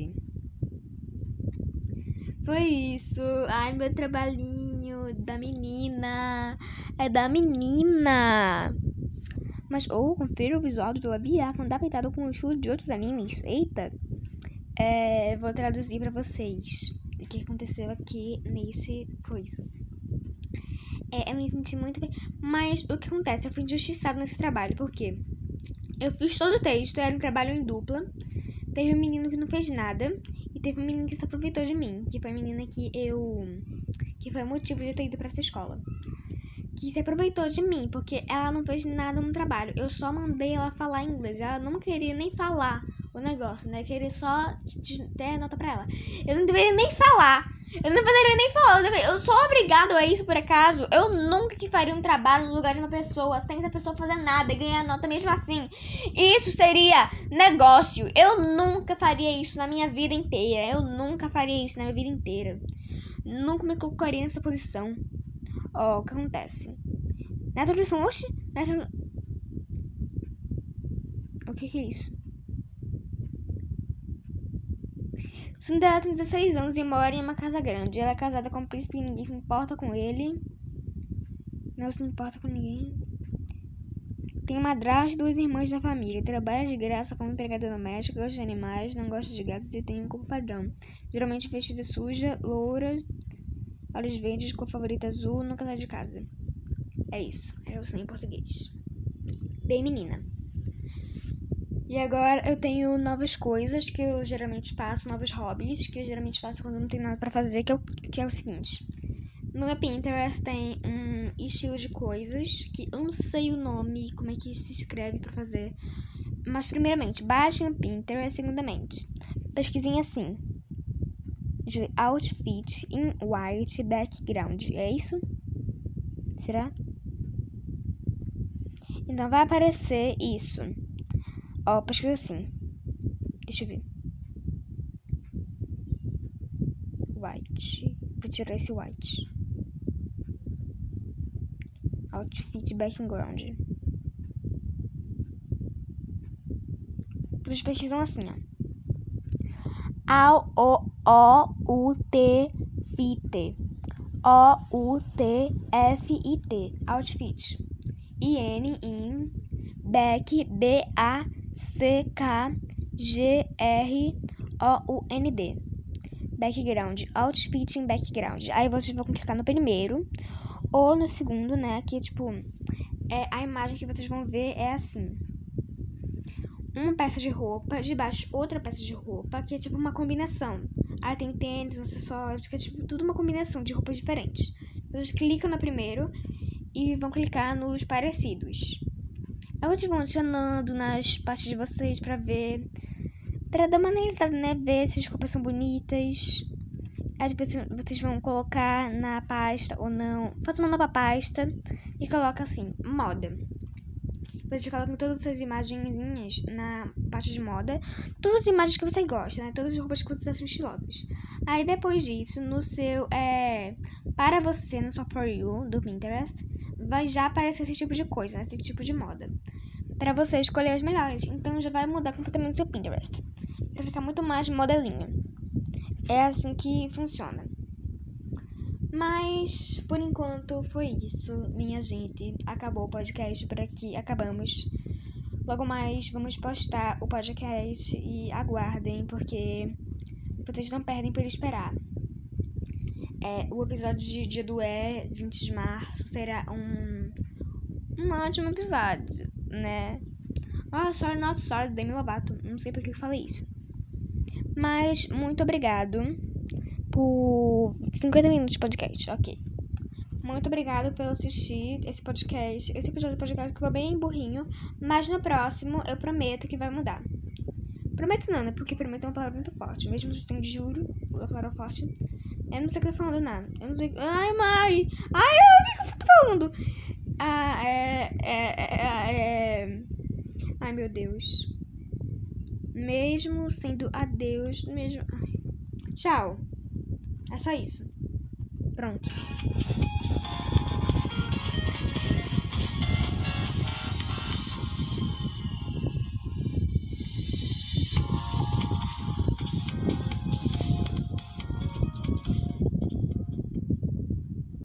Foi isso. Ai, meu trabalhinho da menina. É da menina. Mas, ou, confira o visual do Labiar pintado com o estilo de outros animes. Eita. É, vou traduzir para vocês o que aconteceu aqui nesse coisa. É, eu me senti muito bem. Mas o que acontece? Eu fui injustiçada nesse trabalho. Por quê? Eu fiz todo o texto, era um trabalho em dupla. Teve um menino que não fez nada. E teve um menino que se aproveitou de mim. Que foi a menina que eu. Que foi o motivo de eu ter ido pra essa escola. Que se aproveitou de mim, porque ela não fez nada no trabalho. Eu só mandei ela falar inglês. Ela não queria nem falar o negócio, né? Queria só ter nota pra ela. Eu não deveria nem falar. Eu não poderia nem falar. Eu sou obrigado a isso por acaso. Eu nunca que faria um trabalho no lugar de uma pessoa sem essa pessoa fazer nada e ganhar nota mesmo assim. Isso seria negócio. Eu nunca faria isso na minha vida inteira. Eu nunca faria isso na minha vida inteira. Nunca me colocaria nessa posição. Ó, o que acontece? Na introdução, oxe, na O que que é isso? Cinderela tem 16 anos e mora em uma casa grande. Ela é casada com um príncipe e ninguém se importa com ele. Não se importa com ninguém. Tem madrasta e duas irmãs da família. Trabalha de graça como empregada doméstica, gosta de animais, não gosta de gatos e tem um corpo padrão. Geralmente vestida suja, loura, olhos verdes, cor favorita azul, nunca sai de casa. É isso. Eu sei em português. Bem menina. E agora eu tenho novas coisas que eu geralmente faço, novos hobbies que eu geralmente faço quando não tenho nada para fazer, que é, o, que é o seguinte. No meu Pinterest tem um estilo de coisas que eu não sei o nome, como é que se escreve para fazer. Mas primeiramente, baixem o Pinterest, segundamente, pesquisem assim. De outfit in white background. É isso? Será? Então vai aparecer isso. Ó, pesquisa assim. Deixa eu ver. White. Vou tirar esse white. Outfit background. Vocês pesquisam assim, ó. A O O U T fit. Outfit. I N in back B A C-K-G-R-O-U-N-D. Background, outfit em background. Aí vocês vão clicar no primeiro ou no segundo, né? Que tipo, é, a imagem que vocês vão ver é assim. Uma peça de roupa, debaixo outra peça de roupa, que é tipo uma combinação. Aí tem tênis, acessórios, que é tipo tudo uma combinação de roupas diferentes. Vocês clicam no primeiro e vão clicar nos parecidos. Agora vocês vão adicionando nas partes de vocês pra ver. Pra dar uma analisada, né? Ver se as roupas são bonitas. Às vezes vocês vão colocar na pasta ou não. Faz uma nova pasta e coloca assim, moda. Vocês colocam todas essas imagenzinhas na parte de moda. Todas as imagens que você gosta, né? Todas as roupas que vocês acham estilosas. Aí depois disso, no seu. É, para você, no seu For You do Pinterest, vai já aparecer esse tipo de coisa, né? esse tipo de moda. Para você escolher as melhores. Então já vai mudar completamente o seu Pinterest. Pra ficar muito mais modelinho. É assim que funciona. Mas por enquanto foi isso, minha gente. Acabou o podcast por aqui. Acabamos. Logo mais vamos postar o podcast e aguardem, porque vocês não perdem por esperar. É, o episódio de Dia do É, 20 de março, será um, um ótimo episódio, né? Ah, sorry, not sorry, Demi Lovato. Não sei por que eu falei isso. Mas, muito obrigado por 50 minutos de podcast, ok. Muito obrigado por assistir esse podcast. Esse episódio do podcast ficou bem burrinho, mas no próximo eu prometo que vai mudar. Prometo não, né? Porque prometo é uma palavra muito forte. Mesmo sendo de juro, a palavra forte. Eu não sei o que eu tô falando, nada. Eu não sei. Ai, mãe! Ai, o que eu tô falando? Ah, é. É. É. é... Ai, meu Deus. Mesmo sendo adeus, mesmo. Ai. Tchau. É só isso. Pronto.